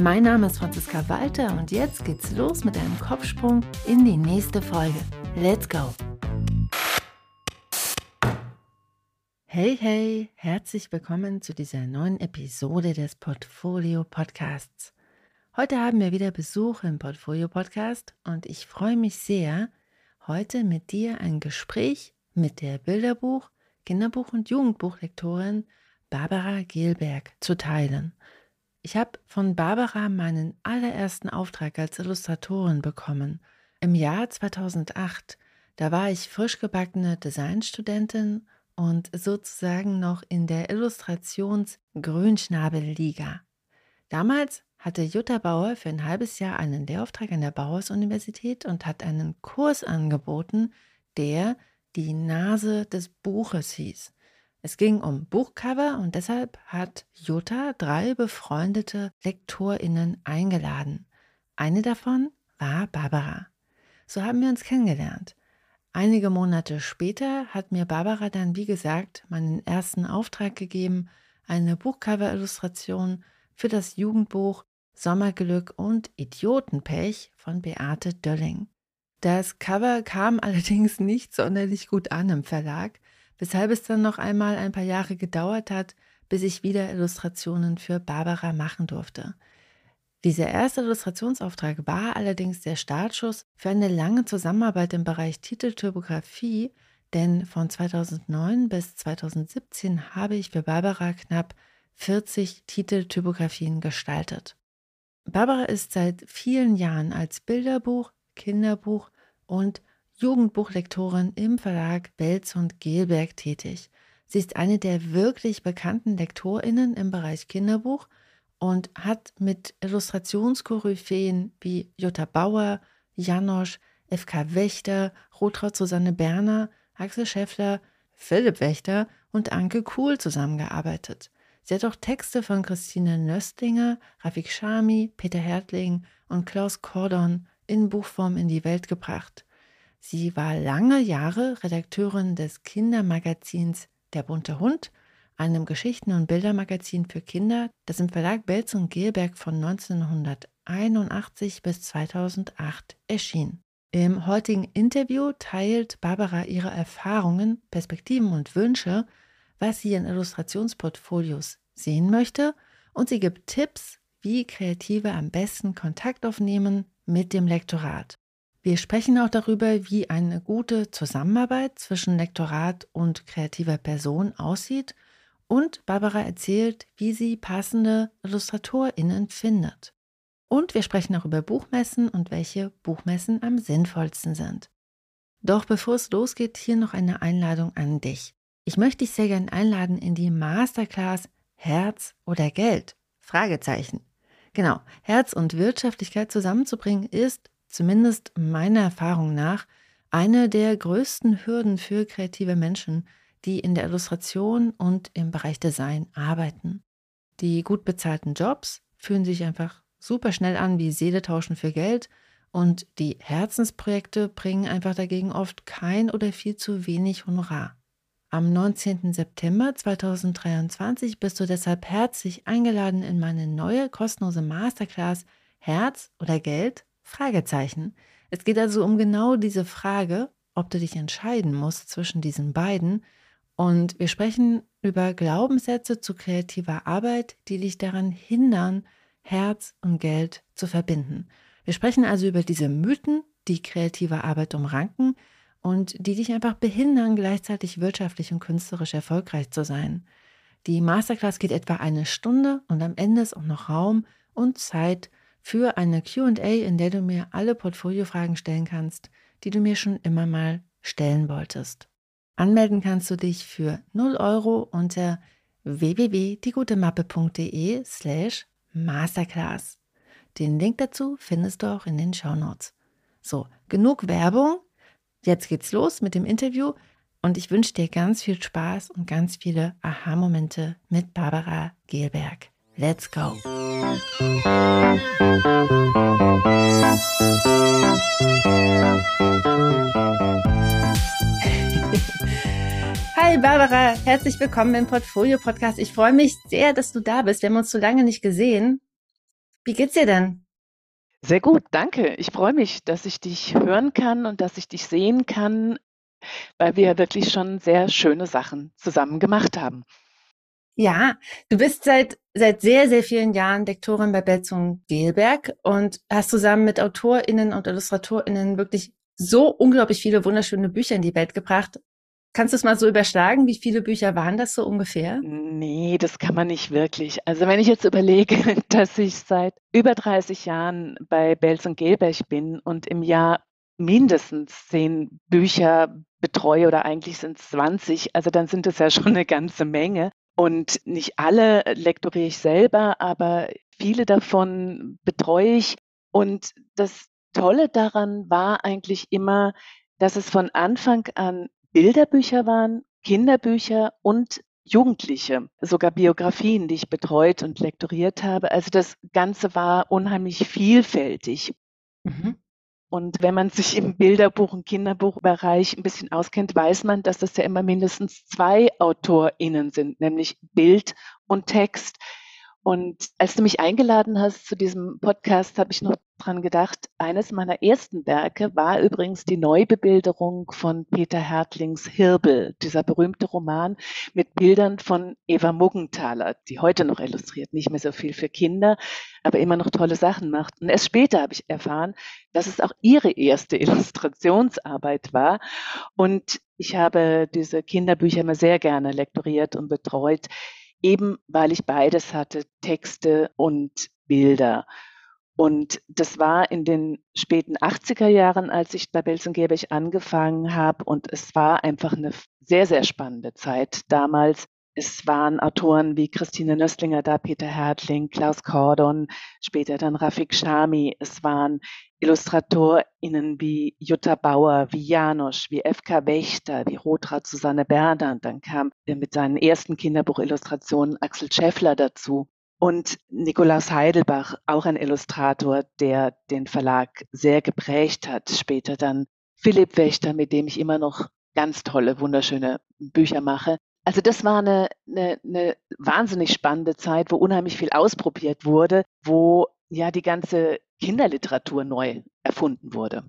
Mein Name ist Franziska Walter und jetzt geht's los mit einem Kopfsprung in die nächste Folge. Let's go! Hey, hey, herzlich willkommen zu dieser neuen Episode des Portfolio Podcasts. Heute haben wir wieder Besuch im Portfolio Podcast und ich freue mich sehr, heute mit dir ein Gespräch mit der Bilderbuch, Kinderbuch- und Jugendbuchlektorin Barbara Gelberg zu teilen. Ich habe von Barbara meinen allerersten Auftrag als Illustratorin bekommen. Im Jahr 2008, da war ich frisch gebackene Designstudentin und sozusagen noch in der Illustrations-Grünschnabel-Liga. Damals hatte Jutta Bauer für ein halbes Jahr einen Lehrauftrag an der Bauhaus-Universität und hat einen Kurs angeboten, der die Nase des Buches hieß. Es ging um Buchcover und deshalb hat Jutta drei befreundete LektorInnen eingeladen. Eine davon war Barbara. So haben wir uns kennengelernt. Einige Monate später hat mir Barbara dann, wie gesagt, meinen ersten Auftrag gegeben, eine Buchcover-Illustration für das Jugendbuch Sommerglück und Idiotenpech von Beate Dölling. Das Cover kam allerdings nicht sonderlich gut an im Verlag, weshalb es dann noch einmal ein paar Jahre gedauert hat, bis ich wieder Illustrationen für Barbara machen durfte. Dieser erste Illustrationsauftrag war allerdings der Startschuss für eine lange Zusammenarbeit im Bereich Titeltypografie, denn von 2009 bis 2017 habe ich für Barbara knapp 40 Titeltypografien gestaltet. Barbara ist seit vielen Jahren als Bilderbuch, Kinderbuch und Jugendbuchlektorin im Verlag Belz und Gelberg tätig. Sie ist eine der wirklich bekannten Lektorinnen im Bereich Kinderbuch und hat mit Illustrationskoryphäen wie Jutta Bauer, Janosch, F.K. Wächter, Rotraud Susanne Berner, Axel Schäffler, Philipp Wächter und Anke Kuhl zusammengearbeitet. Sie hat auch Texte von Christine Nöstlinger, Rafik Shami, Peter Hertling und Klaus Kordon in Buchform in die Welt gebracht. Sie war lange Jahre Redakteurin des Kindermagazins Der bunte Hund einem Geschichten- und Bildermagazin für Kinder, das im Verlag Belz und Gelberg von 1981 bis 2008 erschien. Im heutigen Interview teilt Barbara ihre Erfahrungen, Perspektiven und Wünsche, was sie in Illustrationsportfolios sehen möchte, und sie gibt Tipps, wie Kreative am besten Kontakt aufnehmen mit dem Lektorat. Wir sprechen auch darüber, wie eine gute Zusammenarbeit zwischen Lektorat und kreativer Person aussieht und Barbara erzählt, wie sie passende IllustratorInnen findet. Und wir sprechen auch über Buchmessen und welche Buchmessen am sinnvollsten sind. Doch bevor es losgeht, hier noch eine Einladung an dich. Ich möchte dich sehr gerne einladen in die Masterclass Herz oder Geld? Fragezeichen. Genau, Herz und Wirtschaftlichkeit zusammenzubringen ist, zumindest meiner Erfahrung nach, eine der größten Hürden für kreative Menschen, die in der Illustration und im Bereich Design arbeiten. Die gut bezahlten Jobs fühlen sich einfach super schnell an wie Seeletauschen für Geld und die Herzensprojekte bringen einfach dagegen oft kein oder viel zu wenig Honorar. Am 19. September 2023 bist du deshalb herzlich eingeladen in meine neue kostenlose Masterclass Herz oder Geld? Fragezeichen. Es geht also um genau diese Frage, ob du dich entscheiden musst zwischen diesen beiden und wir sprechen über Glaubenssätze zu kreativer Arbeit, die dich daran hindern, Herz und Geld zu verbinden. Wir sprechen also über diese Mythen, die kreative Arbeit umranken und die dich einfach behindern, gleichzeitig wirtschaftlich und künstlerisch erfolgreich zu sein. Die Masterclass geht etwa eine Stunde und am Ende ist auch noch Raum und Zeit für eine QA, in der du mir alle Portfoliofragen stellen kannst, die du mir schon immer mal stellen wolltest. Anmelden kannst du dich für 0 Euro unter www.diegutemappe.de slash masterclass. Den Link dazu findest du auch in den Shownotes. So, genug Werbung. jetzt geht's los mit dem Interview und ich wünsche dir ganz viel Spaß und ganz viele Aha-Momente mit Barbara Gelberg. Let's go! Hi Barbara, herzlich willkommen im Portfolio Podcast. Ich freue mich sehr, dass du da bist. Wir haben uns so lange nicht gesehen. Wie geht's dir denn? Sehr gut, danke. Ich freue mich, dass ich dich hören kann und dass ich dich sehen kann, weil wir wirklich schon sehr schöne Sachen zusammen gemacht haben. Ja, du bist seit, seit sehr, sehr vielen Jahren Lektorin bei Betz und Gelberg und hast zusammen mit AutorInnen und IllustratorInnen wirklich so unglaublich viele wunderschöne Bücher in die Welt gebracht. Kannst du es mal so überschlagen? Wie viele Bücher waren das so ungefähr? Nee, das kann man nicht wirklich. Also wenn ich jetzt überlege, dass ich seit über 30 Jahren bei Belz und Gelberg bin und im Jahr mindestens zehn Bücher betreue oder eigentlich sind es 20, also dann sind es ja schon eine ganze Menge. Und nicht alle lektoriere ich selber, aber viele davon betreue ich. Und das Tolle daran war eigentlich immer, dass es von Anfang an Bilderbücher waren, Kinderbücher und Jugendliche, sogar Biografien, die ich betreut und lektoriert habe. Also das Ganze war unheimlich vielfältig. Mhm. Und wenn man sich im Bilderbuch- und Kinderbuchbereich ein bisschen auskennt, weiß man, dass das ja immer mindestens zwei AutorInnen sind, nämlich Bild und Text. Und als du mich eingeladen hast zu diesem Podcast, habe ich noch dran gedacht, eines meiner ersten Werke war übrigens die Neubebilderung von Peter Hertlings Hirbel, dieser berühmte Roman mit Bildern von Eva Muggenthaler, die heute noch illustriert, nicht mehr so viel für Kinder, aber immer noch tolle Sachen macht. Und erst später habe ich erfahren, dass es auch ihre erste Illustrationsarbeit war. Und ich habe diese Kinderbücher immer sehr gerne lektoriert und betreut eben weil ich beides hatte, Texte und Bilder. Und das war in den späten 80er Jahren, als ich bei Belzengebech angefangen habe. Und es war einfach eine sehr, sehr spannende Zeit damals. Es waren Autoren wie Christine Nöstlinger da, Peter Hertling, Klaus Kordon, später dann Rafik Shami. Es waren IllustratorInnen wie Jutta Bauer, wie Janosch, wie FK Wächter, wie Rotra Susanne Berner. Dann kam mit seinen ersten Kinderbuchillustrationen Axel Scheffler dazu. Und Nikolaus Heidelbach, auch ein Illustrator, der den Verlag sehr geprägt hat. Später dann Philipp Wächter, mit dem ich immer noch ganz tolle, wunderschöne Bücher mache. Also das war eine, eine, eine wahnsinnig spannende Zeit, wo unheimlich viel ausprobiert wurde, wo ja die ganze Kinderliteratur neu erfunden wurde.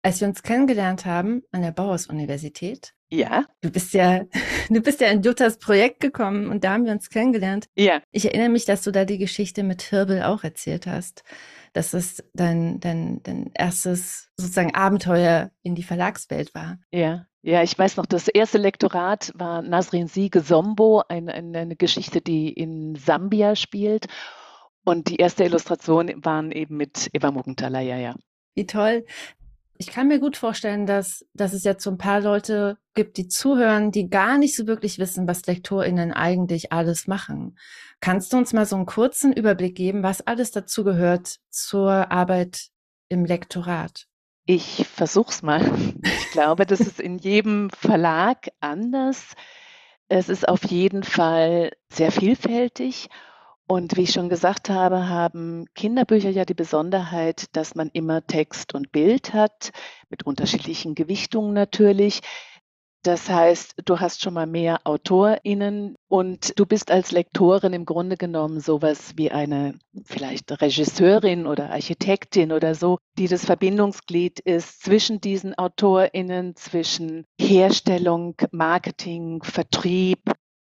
Als wir uns kennengelernt haben an der Bauhaus-Universität, ja. Du bist ja, du bist ja in Juttas Projekt gekommen und da haben wir uns kennengelernt. Ja. Ich erinnere mich, dass du da die Geschichte mit Hirbel auch erzählt hast. Dass es dein, dein, dein erstes sozusagen Abenteuer in die Verlagswelt war. Ja. Ja, ich weiß noch, das erste Lektorat war Nasrin Siege Sombo, eine, eine Geschichte, die in Sambia spielt. Und die erste Illustration waren eben mit Eva Muggenthaler, ja, ja. Wie toll. Ich kann mir gut vorstellen, dass, dass es jetzt so ein paar Leute gibt, die zuhören, die gar nicht so wirklich wissen, was LektorInnen eigentlich alles machen. Kannst du uns mal so einen kurzen Überblick geben, was alles dazu gehört zur Arbeit im Lektorat? Ich versuch's mal. Ich glaube, das ist in jedem Verlag anders. Es ist auf jeden Fall sehr vielfältig und wie ich schon gesagt habe, haben Kinderbücher ja die Besonderheit, dass man immer Text und Bild hat, mit unterschiedlichen Gewichtungen natürlich. Das heißt, du hast schon mal mehr AutorInnen und du bist als Lektorin im Grunde genommen sowas wie eine vielleicht Regisseurin oder Architektin oder so, die das Verbindungsglied ist zwischen diesen AutorInnen, zwischen Herstellung, Marketing, Vertrieb.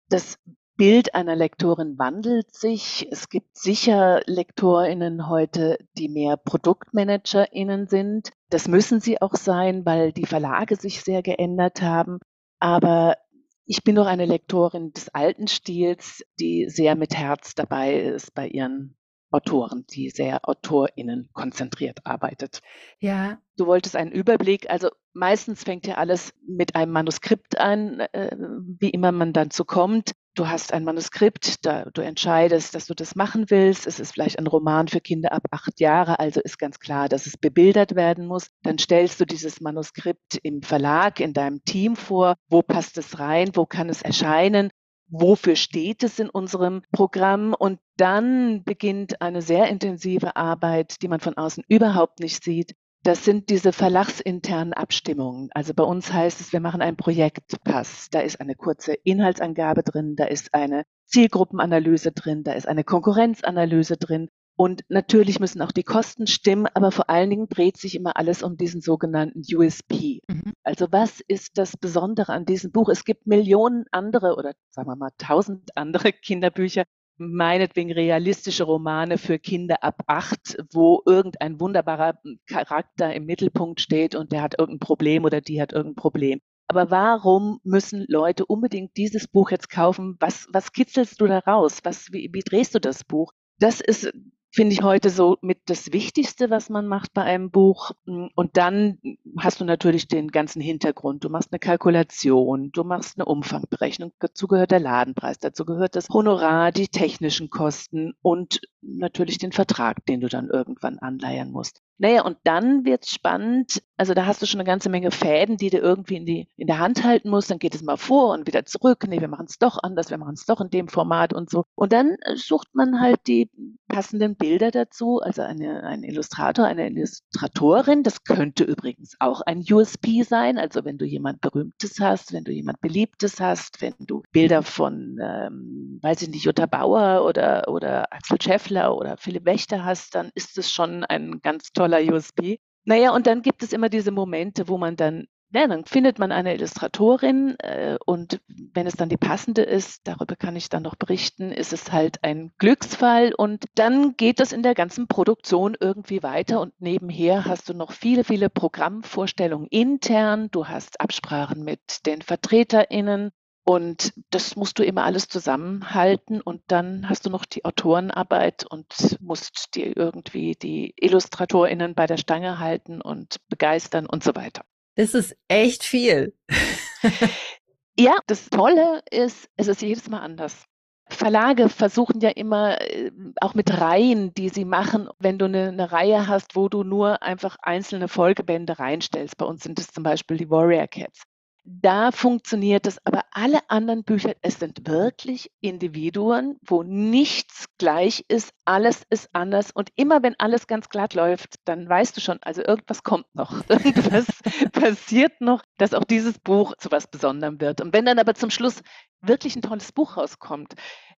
Das Bild einer Lektorin wandelt sich. Es gibt sicher Lektorinnen heute, die mehr Produktmanagerinnen sind. Das müssen sie auch sein, weil die Verlage sich sehr geändert haben. Aber ich bin doch eine Lektorin des alten Stils, die sehr mit Herz dabei ist bei ihren Autoren, die sehr AutorInnen konzentriert arbeitet. Ja. Du wolltest einen Überblick. Also meistens fängt ja alles mit einem Manuskript an, äh, wie immer man dann zu kommt. du hast ein Manuskript, da du entscheidest, dass du das machen willst. Es ist vielleicht ein Roman für Kinder ab acht Jahre, also ist ganz klar, dass es bebildert werden muss. Dann stellst du dieses Manuskript im Verlag, in deinem Team vor. Wo passt es rein? Wo kann es erscheinen? Wofür steht es in unserem Programm? Und dann beginnt eine sehr intensive Arbeit, die man von außen überhaupt nicht sieht, das sind diese verlagsinternen Abstimmungen. Also bei uns heißt es, wir machen einen Projektpass. Da ist eine kurze Inhaltsangabe drin, da ist eine Zielgruppenanalyse drin, da ist eine Konkurrenzanalyse drin. Und natürlich müssen auch die Kosten stimmen, aber vor allen Dingen dreht sich immer alles um diesen sogenannten USP. Mhm. Also was ist das Besondere an diesem Buch? Es gibt Millionen andere oder sagen wir mal tausend andere Kinderbücher, meinetwegen realistische Romane für Kinder ab acht, wo irgendein wunderbarer Charakter im Mittelpunkt steht und der hat irgendein Problem oder die hat irgendein Problem. Aber warum müssen Leute unbedingt dieses Buch jetzt kaufen? Was, was kitzelst du da raus? Was, wie, wie drehst du das Buch? Das ist finde ich heute so mit das Wichtigste, was man macht bei einem Buch. Und dann hast du natürlich den ganzen Hintergrund. Du machst eine Kalkulation, du machst eine Umfangberechnung. Dazu gehört der Ladenpreis, dazu gehört das Honorar, die technischen Kosten und natürlich den Vertrag, den du dann irgendwann anleiern musst. Naja, und dann wird's spannend. Also da hast du schon eine ganze Menge Fäden, die du irgendwie in, die, in der Hand halten musst. Dann geht es mal vor und wieder zurück. Nee, wir machen es doch anders, wir machen es doch in dem Format und so. Und dann äh, sucht man halt die passenden Bilder dazu. Also eine, ein Illustrator, eine Illustratorin. Das könnte übrigens auch ein USP sein. Also wenn du jemand Berühmtes hast, wenn du jemand Beliebtes hast, wenn du Bilder von, ähm, weiß ich nicht, Jutta Bauer oder, oder Axel Scheffler oder Philipp Wächter hast, dann ist es schon ein ganz toller toller USB. Naja, und dann gibt es immer diese Momente, wo man dann, ja, dann findet man eine Illustratorin äh, und wenn es dann die passende ist, darüber kann ich dann noch berichten, ist es halt ein Glücksfall. Und dann geht es in der ganzen Produktion irgendwie weiter und nebenher hast du noch viele, viele Programmvorstellungen intern, du hast Absprachen mit den VertreterInnen, und das musst du immer alles zusammenhalten und dann hast du noch die Autorenarbeit und musst dir irgendwie die IllustratorInnen bei der Stange halten und begeistern und so weiter. Das ist echt viel. ja, das Tolle ist, es ist jedes Mal anders. Verlage versuchen ja immer äh, auch mit Reihen, die sie machen, wenn du eine, eine, Reihe hast, wo du nur einfach einzelne Folgebände reinstellst. Bei uns sind es zum Beispiel die Warrior Cats da funktioniert es, aber alle anderen Bücher, es sind wirklich Individuen, wo nichts gleich ist, alles ist anders und immer wenn alles ganz glatt läuft, dann weißt du schon, also irgendwas kommt noch, irgendwas passiert noch, dass auch dieses Buch zu was Besonderem wird. Und wenn dann aber zum Schluss wirklich ein tolles Buch rauskommt,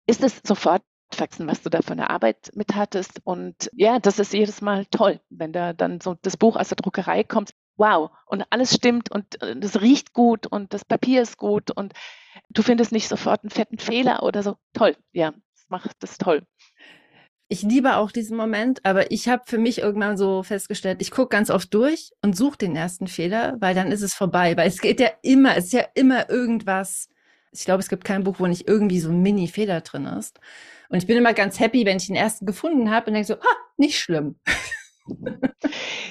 ist es sofort wachsen, was du da für eine Arbeit mit hattest. Und ja, das ist jedes Mal toll, wenn da dann so das Buch aus der Druckerei kommt wow, und alles stimmt und es äh, riecht gut und das Papier ist gut und du findest nicht sofort einen fetten Fehler oder so. Toll, ja, das macht das toll. Ich liebe auch diesen Moment, aber ich habe für mich irgendwann so festgestellt, ich gucke ganz oft durch und suche den ersten Fehler, weil dann ist es vorbei. Weil es geht ja immer, es ist ja immer irgendwas. Ich glaube, es gibt kein Buch, wo nicht irgendwie so ein Mini-Fehler drin ist. Und ich bin immer ganz happy, wenn ich den ersten gefunden habe und denke so, ha, nicht schlimm.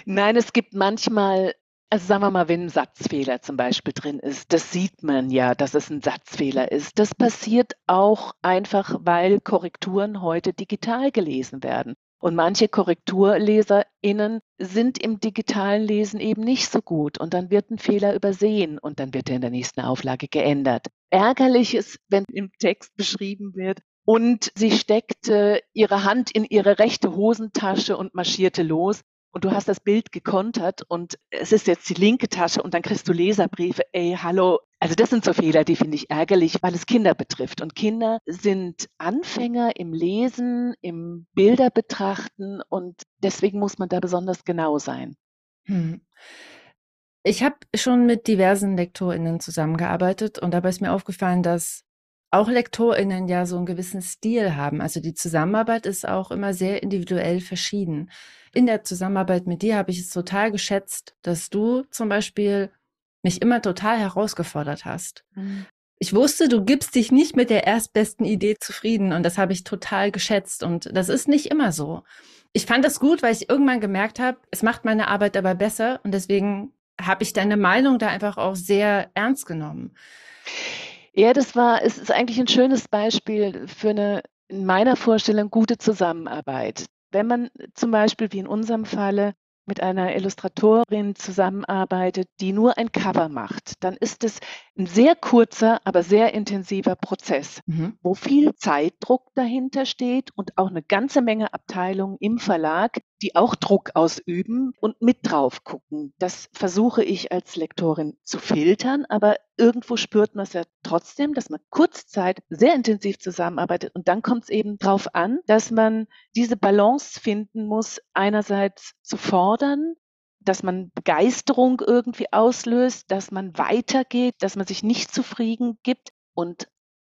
Nein, es gibt manchmal, also sagen wir mal, wenn ein Satzfehler zum Beispiel drin ist, das sieht man ja, dass es ein Satzfehler ist. Das passiert auch einfach, weil Korrekturen heute digital gelesen werden. Und manche KorrekturleserInnen sind im digitalen Lesen eben nicht so gut und dann wird ein Fehler übersehen und dann wird er in der nächsten Auflage geändert. Ärgerlich ist, wenn im Text beschrieben wird, und sie steckte ihre Hand in ihre rechte Hosentasche und marschierte los. Und du hast das Bild gekontert und es ist jetzt die linke Tasche und dann kriegst du Leserbriefe, ey, hallo. Also das sind so Fehler, die finde ich ärgerlich, weil es Kinder betrifft. Und Kinder sind Anfänger im Lesen, im Bilder betrachten und deswegen muss man da besonders genau sein. Hm. Ich habe schon mit diversen LektorInnen zusammengearbeitet und dabei ist mir aufgefallen, dass auch LektorInnen ja so einen gewissen Stil haben. Also die Zusammenarbeit ist auch immer sehr individuell verschieden. In der Zusammenarbeit mit dir habe ich es total geschätzt, dass du zum Beispiel mich immer total herausgefordert hast. Mhm. Ich wusste, du gibst dich nicht mit der erstbesten Idee zufrieden und das habe ich total geschätzt und das ist nicht immer so. Ich fand das gut, weil ich irgendwann gemerkt habe, es macht meine Arbeit aber besser und deswegen habe ich deine Meinung da einfach auch sehr ernst genommen. Ja, das war es ist eigentlich ein schönes Beispiel für eine in meiner Vorstellung gute Zusammenarbeit. Wenn man zum Beispiel wie in unserem Falle mit einer Illustratorin zusammenarbeitet, die nur ein Cover macht, dann ist es ein sehr kurzer, aber sehr intensiver Prozess, mhm. wo viel Zeitdruck dahinter steht und auch eine ganze Menge Abteilungen im Verlag, die auch Druck ausüben und mit drauf gucken. Das versuche ich als Lektorin zu filtern, aber irgendwo spürt man es ja trotzdem, dass man kurzzeit sehr intensiv zusammenarbeitet und dann kommt es eben darauf an, dass man diese Balance finden muss, einerseits zu fordern, dass man Begeisterung irgendwie auslöst, dass man weitergeht, dass man sich nicht zufrieden gibt und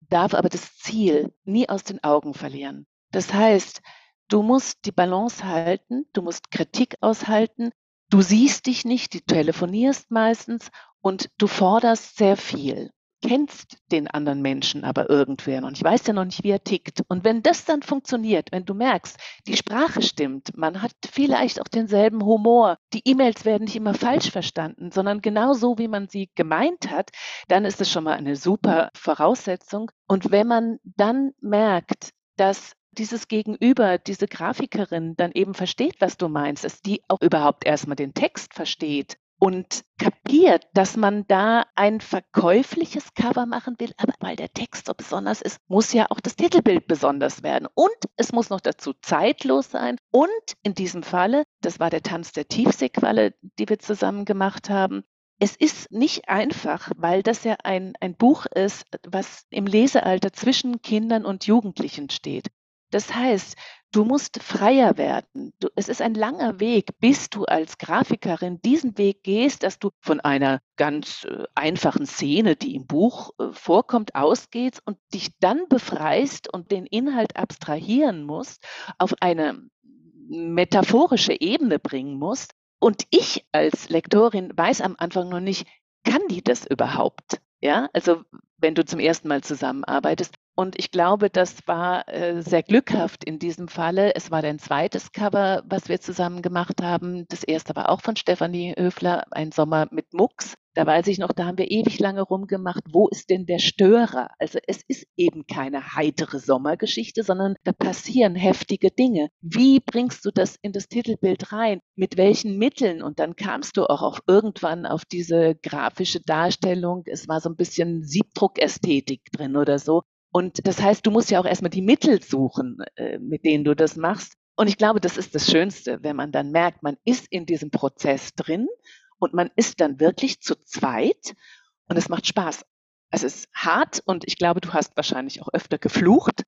darf aber das Ziel nie aus den Augen verlieren. Das heißt, du musst die Balance halten, du musst Kritik aushalten, du siehst dich nicht, du telefonierst meistens und du forderst sehr viel kennst den anderen Menschen aber irgendwer noch. Ich weiß ja noch nicht, wie er tickt. Und wenn das dann funktioniert, wenn du merkst, die Sprache stimmt, man hat vielleicht auch denselben Humor, die E-Mails werden nicht immer falsch verstanden, sondern genau so, wie man sie gemeint hat, dann ist es schon mal eine super Voraussetzung. Und wenn man dann merkt, dass dieses Gegenüber, diese Grafikerin dann eben versteht, was du meinst, dass die auch überhaupt erstmal den Text versteht und kapiert, dass man da ein verkäufliches Cover machen will, aber weil der Text so besonders ist, muss ja auch das Titelbild besonders werden. Und es muss noch dazu zeitlos sein. Und in diesem Falle, das war der Tanz der Tiefseequalle, die wir zusammen gemacht haben, es ist nicht einfach, weil das ja ein, ein Buch ist, was im Lesealter zwischen Kindern und Jugendlichen steht. Das heißt, du musst freier werden. Du, es ist ein langer Weg, bis du als Grafikerin diesen Weg gehst, dass du von einer ganz äh, einfachen Szene, die im Buch äh, vorkommt, ausgehst und dich dann befreist und den Inhalt abstrahieren musst, auf eine metaphorische Ebene bringen musst. Und ich als Lektorin weiß am Anfang noch nicht, kann die das überhaupt? Ja, also wenn du zum ersten Mal zusammenarbeitest, und ich glaube, das war äh, sehr glückhaft in diesem Falle. Es war dein zweites Cover, was wir zusammen gemacht haben. Das erste war auch von Stefanie Höfler, ein Sommer mit Mucks. Da weiß ich noch, da haben wir ewig lange rumgemacht, wo ist denn der Störer? Also es ist eben keine heitere Sommergeschichte, sondern da passieren heftige Dinge. Wie bringst du das in das Titelbild rein? Mit welchen Mitteln? Und dann kamst du auch auf irgendwann auf diese grafische Darstellung. Es war so ein bisschen Siebdruckästhetik drin oder so. Und das heißt, du musst ja auch erstmal die Mittel suchen, äh, mit denen du das machst. Und ich glaube, das ist das Schönste, wenn man dann merkt, man ist in diesem Prozess drin und man ist dann wirklich zu zweit und es macht Spaß. Es ist hart und ich glaube, du hast wahrscheinlich auch öfter geflucht.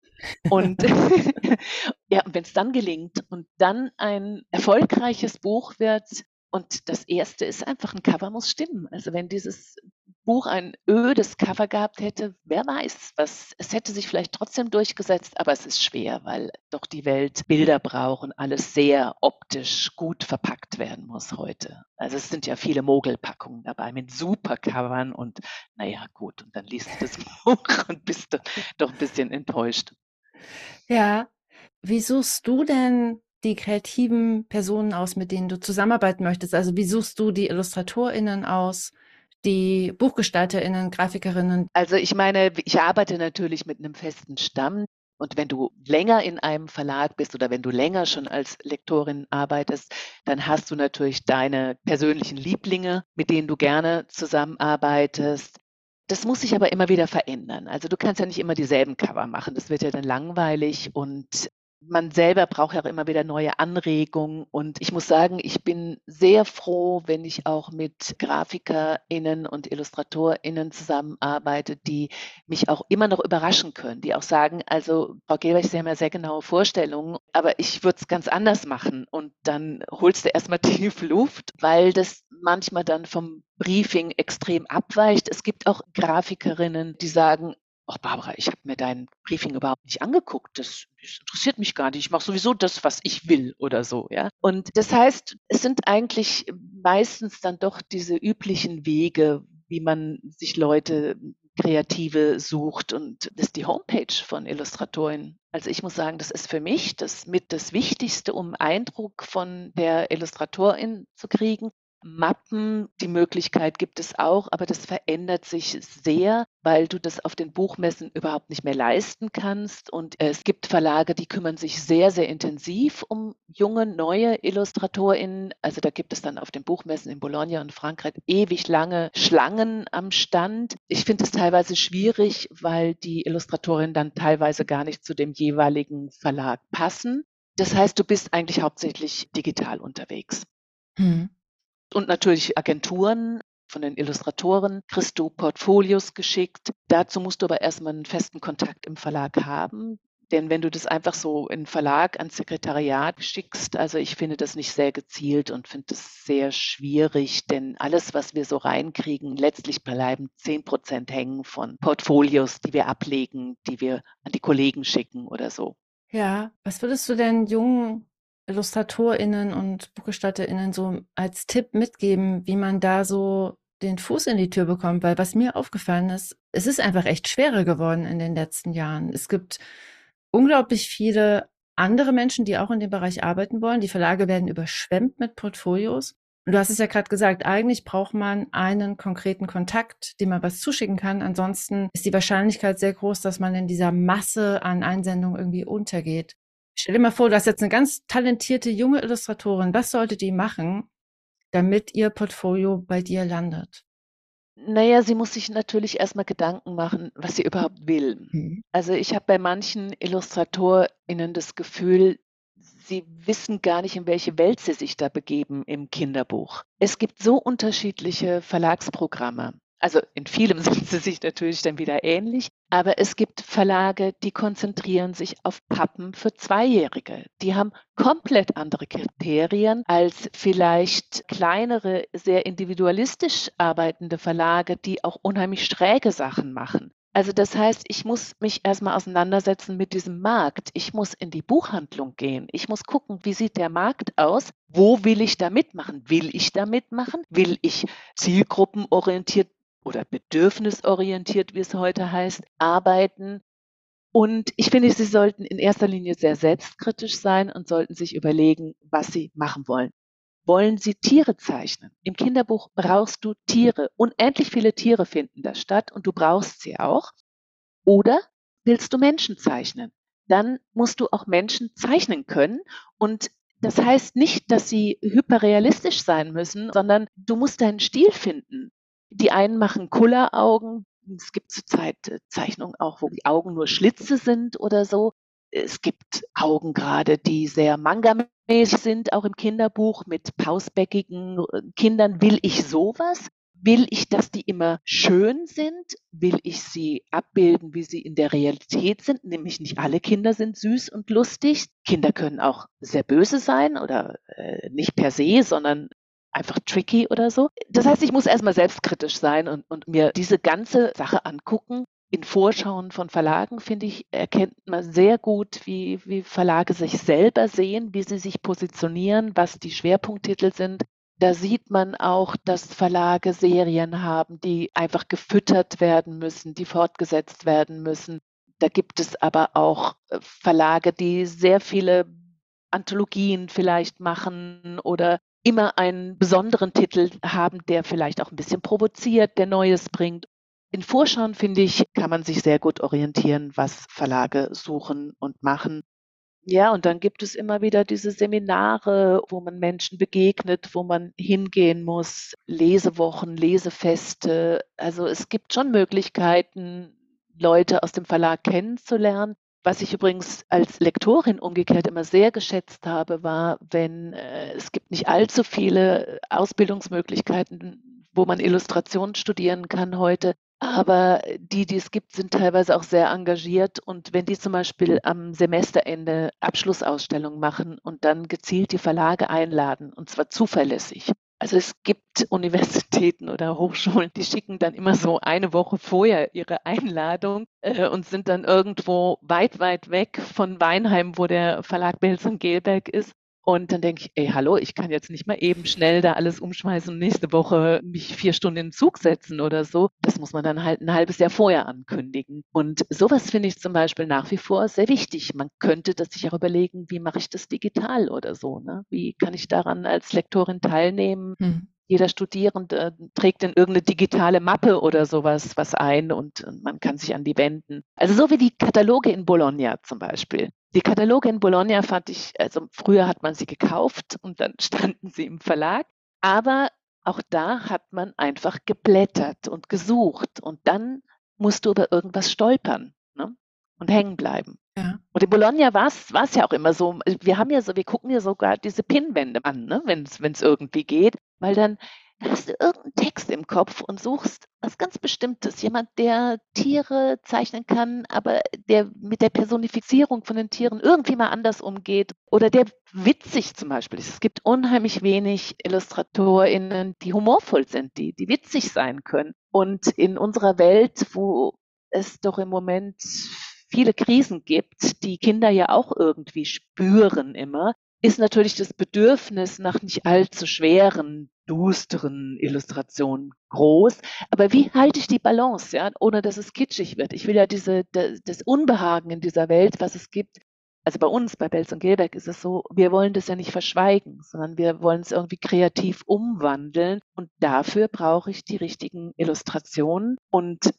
Und ja, wenn es dann gelingt und dann ein erfolgreiches Buch wird, und das erste ist einfach, ein Cover muss stimmen. Also wenn dieses Buch ein ödes Cover gehabt hätte, wer weiß, was, es hätte sich vielleicht trotzdem durchgesetzt, aber es ist schwer, weil doch die Welt Bilder braucht und alles sehr optisch gut verpackt werden muss heute. Also es sind ja viele Mogelpackungen dabei mit super Covern und naja, gut, und dann liest du das Buch und bist doch ein bisschen enttäuscht. Ja, wie suchst du denn die kreativen Personen aus, mit denen du zusammenarbeiten möchtest? Also wie suchst du die IllustratorInnen aus? die BuchgestalterInnen, Grafikerinnen? Also ich meine, ich arbeite natürlich mit einem festen Stamm. Und wenn du länger in einem Verlag bist oder wenn du länger schon als Lektorin arbeitest, dann hast du natürlich deine persönlichen Lieblinge, mit denen du gerne zusammenarbeitest. Das muss sich aber immer wieder verändern. Also du kannst ja nicht immer dieselben Cover machen. Das wird ja dann langweilig und man selber braucht ja auch immer wieder neue Anregungen. Und ich muss sagen, ich bin sehr froh, wenn ich auch mit GrafikerInnen und IllustratorInnen zusammenarbeite, die mich auch immer noch überraschen können, die auch sagen, also Frau Geber, Sie haben ja sehr genaue Vorstellungen, aber ich würde es ganz anders machen. Und dann holst du erstmal tief Luft, weil das manchmal dann vom Briefing extrem abweicht. Es gibt auch Grafikerinnen, die sagen, ach Barbara, ich habe mir dein Briefing überhaupt nicht angeguckt. Das, das interessiert mich gar nicht. Ich mache sowieso das, was ich will oder so, ja. Und das heißt, es sind eigentlich meistens dann doch diese üblichen Wege, wie man sich Leute Kreative sucht. Und das ist die Homepage von Illustratoren. Also ich muss sagen, das ist für mich das mit das Wichtigste, um Eindruck von der Illustratorin zu kriegen. Mappen, die Möglichkeit gibt es auch, aber das verändert sich sehr, weil du das auf den Buchmessen überhaupt nicht mehr leisten kannst. Und es gibt Verlage, die kümmern sich sehr, sehr intensiv um junge, neue IllustratorInnen. Also da gibt es dann auf den Buchmessen in Bologna und Frankreich ewig lange Schlangen am Stand. Ich finde es teilweise schwierig, weil die Illustratorinnen dann teilweise gar nicht zu dem jeweiligen Verlag passen. Das heißt, du bist eigentlich hauptsächlich digital unterwegs. Hm und natürlich Agenturen von den Illustratoren kriegst du Portfolios geschickt. Dazu musst du aber erstmal einen festen Kontakt im Verlag haben. Denn wenn du das einfach so in Verlag ans Sekretariat schickst, also ich finde das nicht sehr gezielt und finde das sehr schwierig, denn alles, was wir so reinkriegen, letztlich bleiben 10 Prozent hängen von Portfolios, die wir ablegen, die wir an die Kollegen schicken oder so. Ja, was würdest du denn jungen IllustratorInnen und BuchgestalterInnen so als Tipp mitgeben, wie man da so den Fuß in die Tür bekommt? Weil was mir aufgefallen ist, es ist einfach echt schwerer geworden in den letzten Jahren. Es gibt unglaublich viele andere Menschen, die auch in dem Bereich arbeiten wollen. Die Verlage werden überschwemmt mit Portfolios. Und du hast es ja gerade gesagt, eigentlich braucht man einen konkreten Kontakt, dem man was zuschicken kann. Ansonsten ist die Wahrscheinlichkeit sehr groß, dass man in dieser Masse an Einsendungen irgendwie untergeht. Stell dir mal vor, du hast jetzt eine ganz talentierte junge Illustratorin. Was sollte die machen, damit ihr Portfolio bei dir landet? Naja, sie muss sich natürlich erstmal Gedanken machen, was sie überhaupt will. Mhm. Also ich habe bei manchen IllustratorInnen das Gefühl, sie wissen gar nicht, in welche Welt sie sich da begeben im Kinderbuch. Es gibt so unterschiedliche Verlagsprogramme. Also in vielem sind sie sich natürlich dann wieder ähnlich, aber es gibt Verlage, die konzentrieren sich auf Pappen für Zweijährige. Die haben komplett andere Kriterien als vielleicht kleinere, sehr individualistisch arbeitende Verlage, die auch unheimlich schräge Sachen machen. Also das heißt, ich muss mich erstmal auseinandersetzen mit diesem Markt. Ich muss in die Buchhandlung gehen. Ich muss gucken, wie sieht der Markt aus? Wo will ich da mitmachen? Will ich da mitmachen? Will ich zielgruppenorientiert oder bedürfnisorientiert, wie es heute heißt, arbeiten. Und ich finde, sie sollten in erster Linie sehr selbstkritisch sein und sollten sich überlegen, was sie machen wollen. Wollen sie Tiere zeichnen? Im Kinderbuch brauchst du Tiere. Unendlich viele Tiere finden da statt und du brauchst sie auch. Oder willst du Menschen zeichnen? Dann musst du auch Menschen zeichnen können und das heißt nicht, dass sie hyperrealistisch sein müssen, sondern du musst deinen Stil finden. Die einen machen Kulleraugen. Es gibt zurzeit äh, Zeichnungen auch, wo die Augen nur Schlitze sind oder so. Es gibt Augen gerade, die sehr manga-mäßig sind, auch im Kinderbuch mit pausbäckigen äh, Kindern. Will ich sowas? Will ich, dass die immer schön sind? Will ich sie abbilden, wie sie in der Realität sind? Nämlich nicht alle Kinder sind süß und lustig. Kinder können auch sehr böse sein oder äh, nicht per se, sondern einfach tricky oder so. Das heißt, ich muss erstmal selbstkritisch sein und, und mir diese ganze Sache angucken. In Vorschauen von Verlagen, finde ich, erkennt man sehr gut, wie, wie Verlage sich selber sehen, wie sie sich positionieren, was die Schwerpunkttitel sind. Da sieht man auch, dass Verlage Serien haben, die einfach gefüttert werden müssen, die fortgesetzt werden müssen. Da gibt es aber auch äh, Verlage, die sehr viele Anthologien vielleicht machen oder immer einen besonderen Titel haben, der vielleicht auch ein bisschen provoziert, der Neues bringt. In Vorschauen, finde ich, kann man sich sehr gut orientieren, was Verlage suchen und machen. Ja, und dann gibt es immer wieder diese Seminare, wo man Menschen begegnet, wo man hingehen muss, Lesewochen, Lesefeste. Also es gibt schon Möglichkeiten, Leute aus dem Verlag kennenzulernen. Was ich übrigens als Lektorin umgekehrt immer sehr geschätzt habe, war, wenn äh, es gibt nicht allzu viele Ausbildungsmöglichkeiten, wo man Illustration studieren kann heute. Aber die, die es gibt, sind teilweise auch sehr engagiert. Und wenn die zum Beispiel am Semesterende Abschlussausstellungen machen und dann gezielt die Verlage einladen, und zwar zuverlässig, also es gibt Universitäten oder Hochschulen, die schicken dann immer so eine Woche vorher ihre Einladung äh, und sind dann irgendwo weit, weit weg von Weinheim, wo der Verlag Belz und Gelberg ist. Und dann denke ich, ey, hallo, ich kann jetzt nicht mal eben schnell da alles umschmeißen und nächste Woche mich vier Stunden in den Zug setzen oder so. Das muss man dann halt ein halbes Jahr vorher ankündigen. Und sowas finde ich zum Beispiel nach wie vor sehr wichtig. Man könnte das sich auch überlegen, wie mache ich das digital oder so. Ne? Wie kann ich daran als Lektorin teilnehmen? Hm. Jeder Studierende trägt in irgendeine digitale Mappe oder sowas was ein und man kann sich an die wenden. Also so wie die Kataloge in Bologna zum Beispiel. Die Kataloge in Bologna fand ich, also früher hat man sie gekauft und dann standen sie im Verlag. Aber auch da hat man einfach geblättert und gesucht und dann musst du über irgendwas stolpern ne? und hängen bleiben. Ja. Und in Bologna war es ja auch immer so, wir haben ja so, wir gucken ja sogar diese Pinnwände an, ne, wenn es irgendwie geht, weil dann hast du irgendeinen Text im Kopf und suchst was ganz Bestimmtes. Jemand, der Tiere zeichnen kann, aber der mit der Personifizierung von den Tieren irgendwie mal anders umgeht oder der witzig zum Beispiel ist. Es gibt unheimlich wenig IllustratorInnen, die humorvoll sind, die, die witzig sein können. Und in unserer Welt, wo es doch im Moment viele Krisen gibt, die Kinder ja auch irgendwie spüren immer, ist natürlich das Bedürfnis nach nicht allzu schweren, dusteren Illustrationen groß. Aber wie halte ich die Balance, ja, ohne dass es kitschig wird? Ich will ja diese, das Unbehagen in dieser Welt, was es gibt. Also bei uns, bei Belz und Gelberg ist es so, wir wollen das ja nicht verschweigen, sondern wir wollen es irgendwie kreativ umwandeln. Und dafür brauche ich die richtigen Illustrationen. Und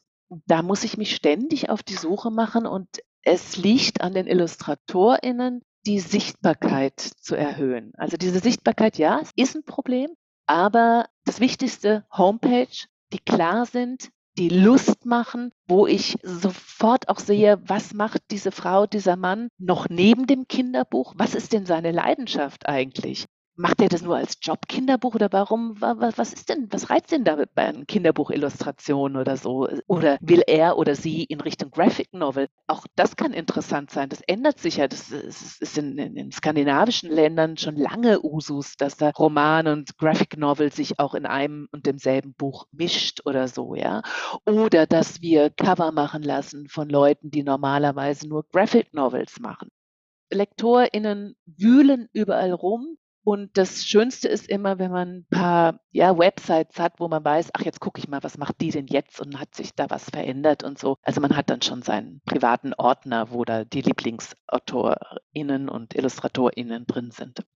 da muss ich mich ständig auf die Suche machen und es liegt an den IllustratorInnen, die Sichtbarkeit zu erhöhen. Also diese Sichtbarkeit, ja, ist ein Problem, aber das Wichtigste, Homepage, die klar sind, die Lust machen, wo ich sofort auch sehe, was macht diese Frau, dieser Mann noch neben dem Kinderbuch? Was ist denn seine Leidenschaft eigentlich? Macht er das nur als Job-Kinderbuch oder warum, was ist denn, was reizt denn da bei einem Kinderbuch-Illustration oder so? Oder will er oder sie in Richtung Graphic Novel? Auch das kann interessant sein. Das ändert sich ja. Das ist in, in, in skandinavischen Ländern schon lange Usus, dass da Roman und Graphic Novel sich auch in einem und demselben Buch mischt oder so, ja. Oder dass wir Cover machen lassen von Leuten, die normalerweise nur Graphic Novels machen. LektorInnen wühlen überall rum und das Schönste ist immer, wenn man ein paar ja, Websites hat, wo man weiß, ach, jetzt gucke ich mal, was macht die denn jetzt und hat sich da was verändert und so. Also man hat dann schon seinen privaten Ordner, wo da die LieblingsautorInnen und IllustratorInnen drin sind.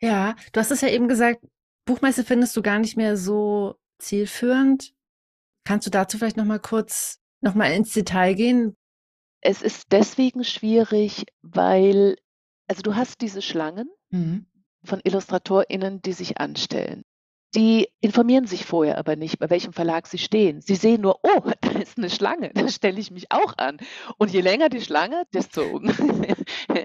Ja, du hast es ja eben gesagt, Buchmesse findest du gar nicht mehr so zielführend. Kannst du dazu vielleicht nochmal kurz nochmal ins Detail gehen? Es ist deswegen schwierig, weil, also du hast diese Schlangen, mhm von IllustratorInnen, die sich anstellen. Die informieren sich vorher aber nicht, bei welchem Verlag sie stehen. Sie sehen nur, oh, da ist eine Schlange, da stelle ich mich auch an. Und je länger die Schlange, desto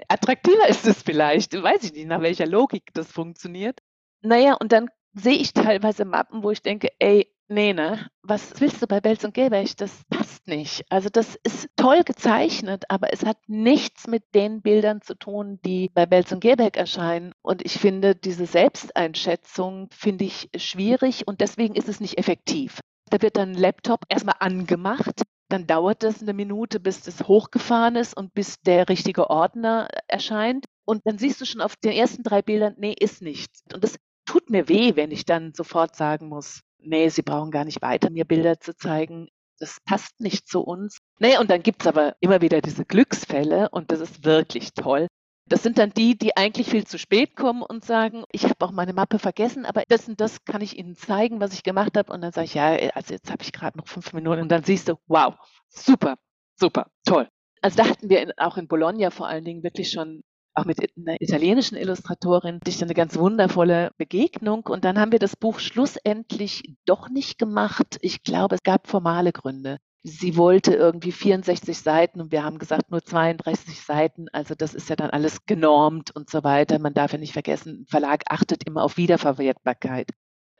attraktiver ist es vielleicht. Weiß ich nicht, nach welcher Logik das funktioniert. Naja, und dann sehe ich teilweise Mappen, wo ich denke, ey, nee, ne, was willst du bei Belz und Gelbech? Das passt nicht. Also das ist toll gezeichnet, aber es hat nichts mit den Bildern zu tun, die bei Belz und Gelbech erscheinen. Und ich finde, diese Selbsteinschätzung finde ich schwierig und deswegen ist es nicht effektiv. Da wird dann ein Laptop erstmal angemacht, dann dauert das eine Minute, bis das hochgefahren ist und bis der richtige Ordner erscheint. Und dann siehst du schon auf den ersten drei Bildern, nee, ist nichts. Und das tut mir weh, wenn ich dann sofort sagen muss, nee, Sie brauchen gar nicht weiter mir Bilder zu zeigen. Das passt nicht zu uns. Nee, und dann gibt's aber immer wieder diese Glücksfälle und das ist wirklich toll. Das sind dann die, die eigentlich viel zu spät kommen und sagen, ich habe auch meine Mappe vergessen, aber das und das kann ich Ihnen zeigen, was ich gemacht habe. Und dann sage ich, ja, also jetzt habe ich gerade noch fünf Minuten und dann siehst du, wow, super, super, toll. Also da hatten wir auch in Bologna vor allen Dingen wirklich schon auch mit einer italienischen Illustratorin hatte ich eine ganz wundervolle Begegnung. Und dann haben wir das Buch schlussendlich doch nicht gemacht. Ich glaube, es gab formale Gründe. Sie wollte irgendwie 64 Seiten und wir haben gesagt nur 32 Seiten. Also das ist ja dann alles genormt und so weiter. Man darf ja nicht vergessen, ein Verlag achtet immer auf Wiederverwertbarkeit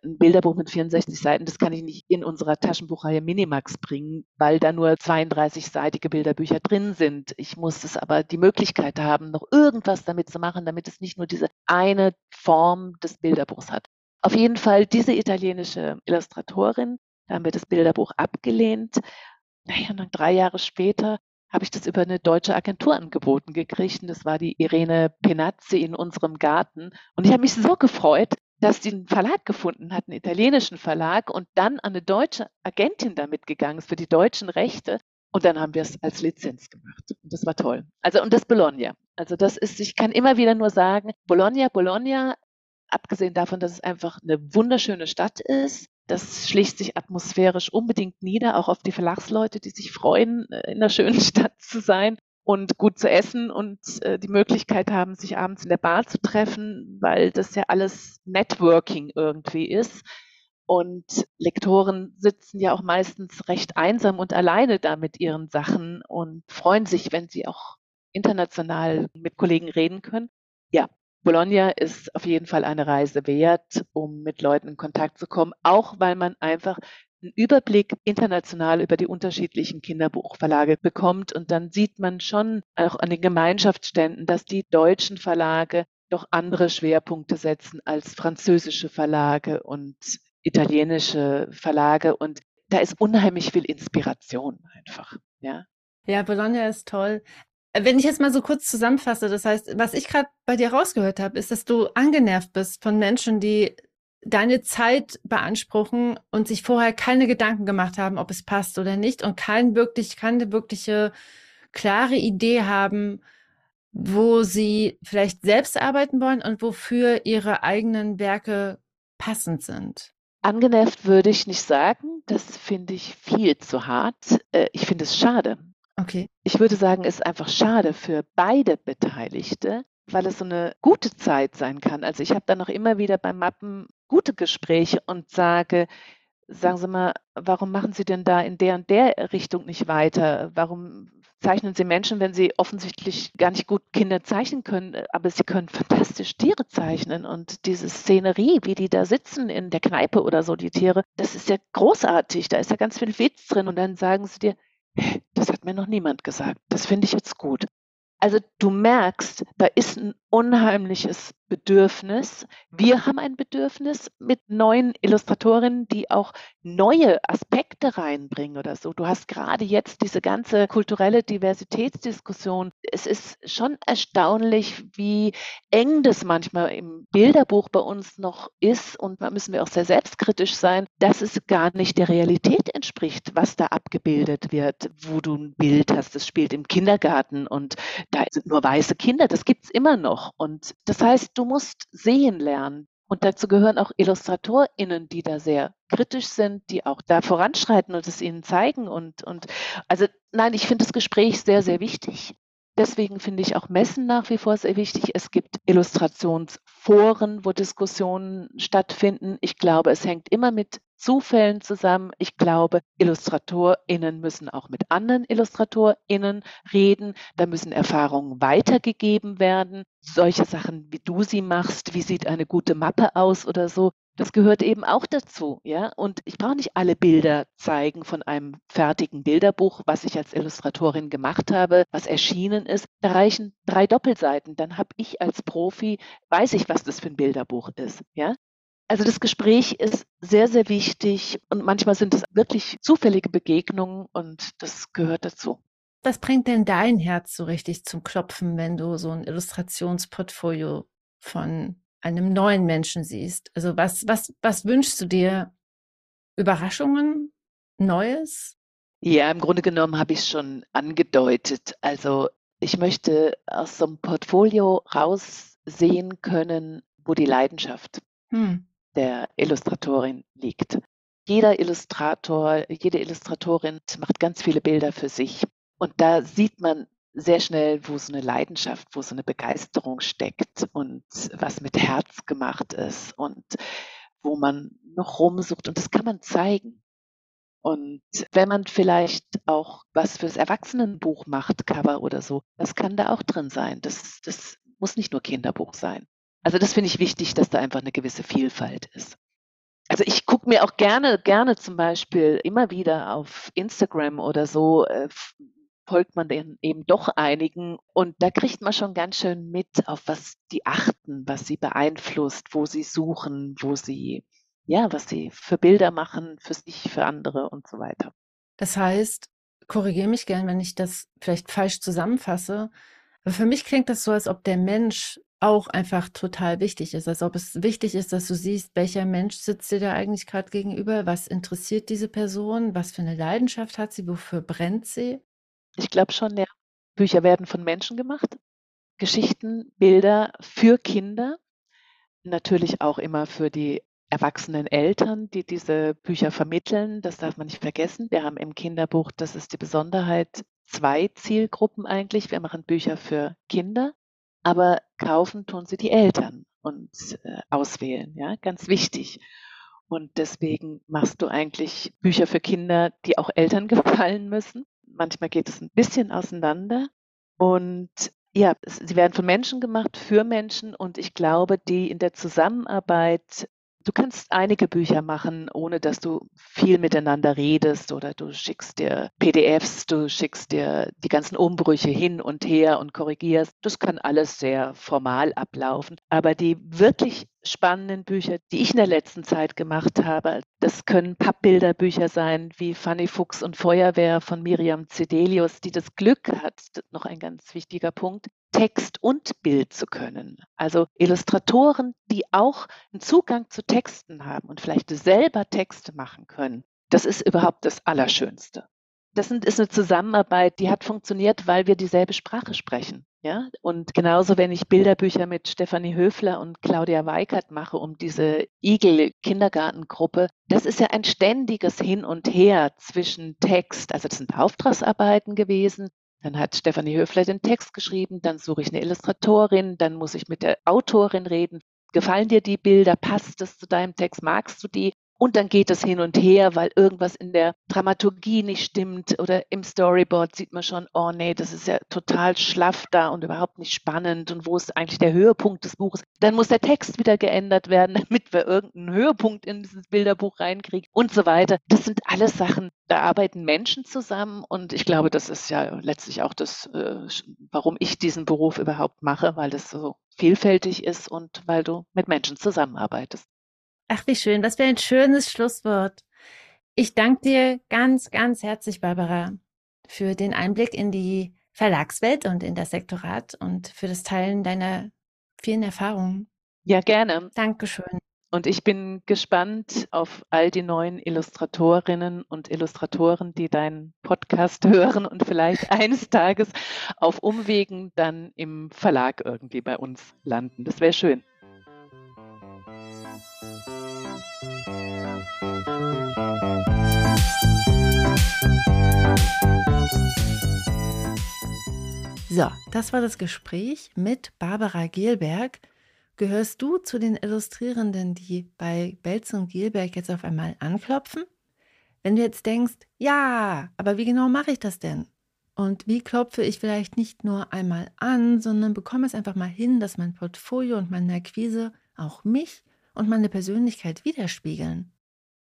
ein Bilderbuch mit 64 Seiten, das kann ich nicht in unserer Taschenbuchreihe Minimax bringen, weil da nur 32-seitige Bilderbücher drin sind. Ich muss es aber die Möglichkeit haben, noch irgendwas damit zu machen, damit es nicht nur diese eine Form des Bilderbuchs hat. Auf jeden Fall diese italienische Illustratorin, da haben wir das Bilderbuch abgelehnt. Naja, und dann drei Jahre später habe ich das über eine deutsche Agentur angeboten gekriegt. Und das war die Irene Penazzi in unserem Garten. Und ich habe mich so gefreut, dass die einen Verlag gefunden hat, einen italienischen Verlag und dann an eine deutsche Agentin damit gegangen ist für die deutschen Rechte. Und dann haben wir es als Lizenz gemacht. Und das war toll. Also, und das Bologna. Also, das ist, ich kann immer wieder nur sagen, Bologna, Bologna, abgesehen davon, dass es einfach eine wunderschöne Stadt ist. Das schlägt sich atmosphärisch unbedingt nieder, auch auf die Verlagsleute, die sich freuen, äh, in einer schönen Stadt zu sein und gut zu essen und äh, die Möglichkeit haben, sich abends in der Bar zu treffen, weil das ja alles Networking irgendwie ist. Und Lektoren sitzen ja auch meistens recht einsam und alleine da mit ihren Sachen und freuen sich, wenn sie auch international mit Kollegen reden können. Ja, Bologna ist auf jeden Fall eine Reise wert, um mit Leuten in Kontakt zu kommen, auch weil man einfach einen Überblick international über die unterschiedlichen Kinderbuchverlage bekommt. Und dann sieht man schon auch an den Gemeinschaftsständen, dass die deutschen Verlage doch andere Schwerpunkte setzen als französische Verlage und italienische Verlage und da ist unheimlich viel Inspiration einfach, ja. Ja, Bologna ist toll. Wenn ich jetzt mal so kurz zusammenfasse, das heißt, was ich gerade bei dir rausgehört habe, ist, dass du angenervt bist von Menschen, die deine Zeit beanspruchen und sich vorher keine Gedanken gemacht haben, ob es passt oder nicht und kein wirklich, keine wirkliche klare Idee haben, wo sie vielleicht selbst arbeiten wollen und wofür ihre eigenen Werke passend sind. Angenervt würde ich nicht sagen. Das finde ich viel zu hart. Äh, ich finde es schade. Okay. Ich würde sagen, es ist einfach schade für beide Beteiligte, weil es so eine gute Zeit sein kann. Also ich habe dann noch immer wieder beim Mappen gute Gespräche und sage, sagen Sie mal, warum machen Sie denn da in der und der Richtung nicht weiter? Warum zeichnen Sie Menschen, wenn Sie offensichtlich gar nicht gut Kinder zeichnen können, aber Sie können fantastisch Tiere zeichnen und diese Szenerie, wie die da sitzen in der Kneipe oder so, die Tiere, das ist ja großartig, da ist ja ganz viel Witz drin und dann sagen Sie dir, das hat mir noch niemand gesagt, das finde ich jetzt gut. Also du merkst, da ist ein unheimliches Bedürfnis. Wir haben ein Bedürfnis mit neuen Illustratorinnen, die auch neue Aspekte reinbringen oder so. Du hast gerade jetzt diese ganze kulturelle Diversitätsdiskussion. Es ist schon erstaunlich, wie eng das manchmal im Bilderbuch bei uns noch ist. Und da müssen wir auch sehr selbstkritisch sein, dass es gar nicht der Realität entspricht, was da abgebildet wird, wo du ein Bild hast. Das spielt im Kindergarten und da sind nur weiße Kinder. Das gibt es immer noch. Und das heißt, du musst sehen lernen. Und dazu gehören auch IllustratorInnen, die da sehr kritisch sind, die auch da voranschreiten und es ihnen zeigen. Und, und also nein, ich finde das Gespräch sehr, sehr wichtig. Deswegen finde ich auch Messen nach wie vor sehr wichtig. Es gibt Illustrationsforen, wo Diskussionen stattfinden. Ich glaube, es hängt immer mit Zufällen zusammen. Ich glaube, IllustratorInnen müssen auch mit anderen IllustratorInnen reden. Da müssen Erfahrungen weitergegeben werden. Solche Sachen, wie du sie machst, wie sieht eine gute Mappe aus oder so, das gehört eben auch dazu, ja. Und ich brauche nicht alle Bilder zeigen von einem fertigen Bilderbuch, was ich als Illustratorin gemacht habe, was erschienen ist. Da reichen drei Doppelseiten. Dann habe ich als Profi, weiß ich, was das für ein Bilderbuch ist, ja. Also das Gespräch ist sehr, sehr wichtig und manchmal sind es wirklich zufällige Begegnungen und das gehört dazu. Was bringt denn dein Herz so richtig zum Klopfen, wenn du so ein Illustrationsportfolio von einem neuen Menschen siehst? Also was, was, was wünschst du dir? Überraschungen? Neues? Ja, im Grunde genommen habe ich es schon angedeutet. Also ich möchte aus so einem Portfolio raussehen können, wo die Leidenschaft hm. der Illustratorin liegt. Jeder Illustrator, jede Illustratorin macht ganz viele Bilder für sich. Und da sieht man sehr schnell, wo so eine Leidenschaft, wo so eine Begeisterung steckt und was mit Herz gemacht ist und wo man noch rumsucht. Und das kann man zeigen. Und wenn man vielleicht auch was fürs Erwachsenenbuch macht, Cover oder so, das kann da auch drin sein. Das, das muss nicht nur Kinderbuch sein. Also das finde ich wichtig, dass da einfach eine gewisse Vielfalt ist. Also ich gucke mir auch gerne, gerne zum Beispiel immer wieder auf Instagram oder so äh, folgt man dann eben doch einigen und da kriegt man schon ganz schön mit, auf was die achten, was sie beeinflusst, wo sie suchen, wo sie, ja, was sie für Bilder machen, für sich, für andere und so weiter. Das heißt, korrigiere mich gern, wenn ich das vielleicht falsch zusammenfasse, aber für mich klingt das so, als ob der Mensch auch einfach total wichtig ist, als ob es wichtig ist, dass du siehst, welcher Mensch sitzt dir da eigentlich gerade gegenüber, was interessiert diese Person, was für eine Leidenschaft hat sie, wofür brennt sie ich glaube schon, ja. Bücher werden von Menschen gemacht. Geschichten, Bilder für Kinder. natürlich auch immer für die erwachsenen Eltern, die diese Bücher vermitteln. Das darf man nicht vergessen. Wir haben im Kinderbuch, das ist die Besonderheit, zwei Zielgruppen eigentlich. Wir machen Bücher für Kinder, aber kaufen tun sie die Eltern und äh, auswählen. Ja, ganz wichtig. Und deswegen machst du eigentlich Bücher für Kinder, die auch Eltern gefallen müssen. Manchmal geht es ein bisschen auseinander. Und ja, sie werden von Menschen gemacht, für Menschen. Und ich glaube, die in der Zusammenarbeit Du kannst einige Bücher machen, ohne dass du viel miteinander redest oder du schickst dir PDFs, du schickst dir die ganzen Umbrüche hin und her und korrigierst. Das kann alles sehr formal ablaufen. Aber die wirklich spannenden Bücher, die ich in der letzten Zeit gemacht habe, das können Pappbilderbücher sein wie Fanny Fuchs und Feuerwehr von Miriam Zedelius, die das Glück hat, noch ein ganz wichtiger Punkt, Text und Bild zu können. Also Illustratoren, die auch einen Zugang zu Texten haben und vielleicht selber Texte machen können. Das ist überhaupt das Allerschönste. Das ist eine Zusammenarbeit, die hat funktioniert, weil wir dieselbe Sprache sprechen. Ja, und genauso, wenn ich Bilderbücher mit Stefanie Höfler und Claudia Weikert mache, um diese Igel-Kindergartengruppe, das ist ja ein ständiges Hin und Her zwischen Text, also das sind Auftragsarbeiten gewesen, dann hat Stefanie Höfler den Text geschrieben, dann suche ich eine Illustratorin, dann muss ich mit der Autorin reden. Gefallen dir die Bilder? Passt es zu deinem Text? Magst du die? Und dann geht es hin und her, weil irgendwas in der Dramaturgie nicht stimmt oder im Storyboard sieht man schon, oh nee, das ist ja total schlaff da und überhaupt nicht spannend und wo ist eigentlich der Höhepunkt des Buches? Dann muss der Text wieder geändert werden, damit wir irgendeinen Höhepunkt in dieses Bilderbuch reinkriegen und so weiter. Das sind alles Sachen, da arbeiten Menschen zusammen und ich glaube, das ist ja letztlich auch das, äh, warum ich diesen Beruf überhaupt mache, weil das so vielfältig ist und weil du mit Menschen zusammenarbeitest. Ach, wie schön. Was für ein schönes Schlusswort. Ich danke dir ganz, ganz herzlich, Barbara, für den Einblick in die Verlagswelt und in das Sektorat und für das Teilen deiner vielen Erfahrungen. Ja, gerne. Dankeschön. Und ich bin gespannt auf all die neuen Illustratorinnen und Illustratoren, die deinen Podcast hören und vielleicht eines Tages auf Umwegen dann im Verlag irgendwie bei uns landen. Das wäre schön. So, das war das Gespräch mit Barbara Gelberg. Gehörst du zu den Illustrierenden, die bei Belz und Gelberg jetzt auf einmal anklopfen? Wenn du jetzt denkst, ja, aber wie genau mache ich das denn? Und wie klopfe ich vielleicht nicht nur einmal an, sondern bekomme es einfach mal hin, dass mein Portfolio und meine Akquise auch mich und meine Persönlichkeit widerspiegeln?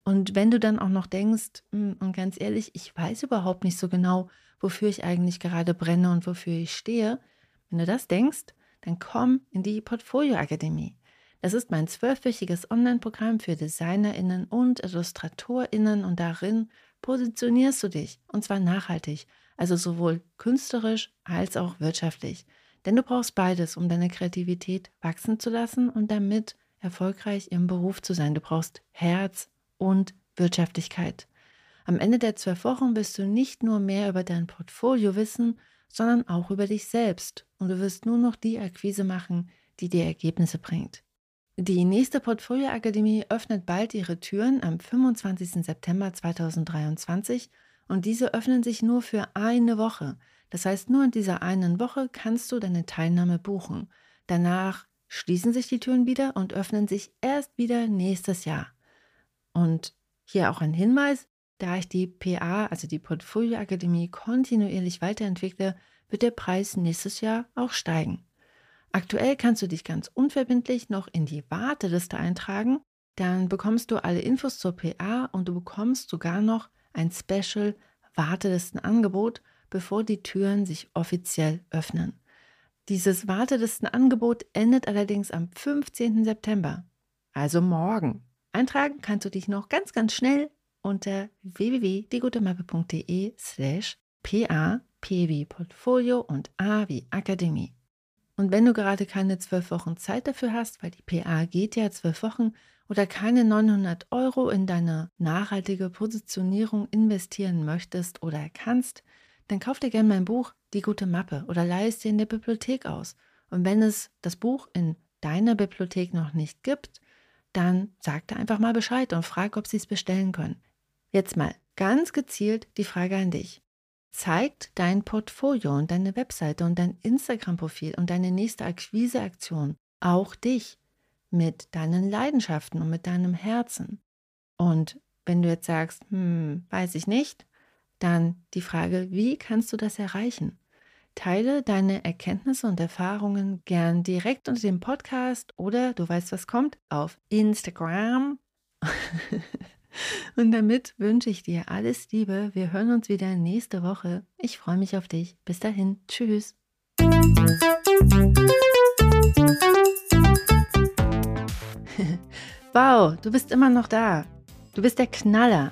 Und wenn du dann auch noch denkst, hm, und ganz ehrlich, ich weiß überhaupt nicht so genau, wofür ich eigentlich gerade brenne und wofür ich stehe, wenn du das denkst, dann komm in die Portfolio Akademie. Das ist mein zwölfwöchiges Online-Programm für DesignerInnen und IllustratorInnen und darin positionierst du dich und zwar nachhaltig, also sowohl künstlerisch als auch wirtschaftlich. Denn du brauchst beides, um deine Kreativität wachsen zu lassen und damit erfolgreich im Beruf zu sein. Du brauchst Herz, und Wirtschaftlichkeit. Am Ende der zwölf Wochen wirst du nicht nur mehr über dein Portfolio wissen, sondern auch über dich selbst und du wirst nur noch die Akquise machen, die dir Ergebnisse bringt. Die nächste Portfolio-Akademie öffnet bald ihre Türen am 25. September 2023 und diese öffnen sich nur für eine Woche. Das heißt, nur in dieser einen Woche kannst du deine Teilnahme buchen. Danach schließen sich die Türen wieder und öffnen sich erst wieder nächstes Jahr. Und hier auch ein Hinweis, da ich die PA, also die Portfolio Akademie, kontinuierlich weiterentwickle, wird der Preis nächstes Jahr auch steigen. Aktuell kannst du dich ganz unverbindlich noch in die Warteliste eintragen. Dann bekommst du alle Infos zur PA und du bekommst sogar noch ein Special Wartelistenangebot, bevor die Türen sich offiziell öffnen. Dieses Wartelistenangebot endet allerdings am 15. September, also morgen. Eintragen kannst du dich noch ganz, ganz schnell unter www.diegutemappe.de slash pa, p wie Portfolio und a wie Akademie. Und wenn du gerade keine zwölf Wochen Zeit dafür hast, weil die PA geht ja zwölf Wochen, oder keine 900 Euro in deine nachhaltige Positionierung investieren möchtest oder kannst, dann kauf dir gerne mein Buch Die gute Mappe oder leih es dir in der Bibliothek aus. Und wenn es das Buch in deiner Bibliothek noch nicht gibt, dann sag da einfach mal Bescheid und frag, ob sie es bestellen können. Jetzt mal ganz gezielt die Frage an dich. Zeigt dein Portfolio und deine Webseite und dein Instagram-Profil und deine nächste Akquiseaktion auch dich mit deinen Leidenschaften und mit deinem Herzen? Und wenn du jetzt sagst, hm, weiß ich nicht, dann die Frage, wie kannst du das erreichen? Teile deine Erkenntnisse und Erfahrungen gern direkt unter dem Podcast oder du weißt, was kommt, auf Instagram. und damit wünsche ich dir alles Liebe. Wir hören uns wieder nächste Woche. Ich freue mich auf dich. Bis dahin. Tschüss. wow, du bist immer noch da. Du bist der Knaller.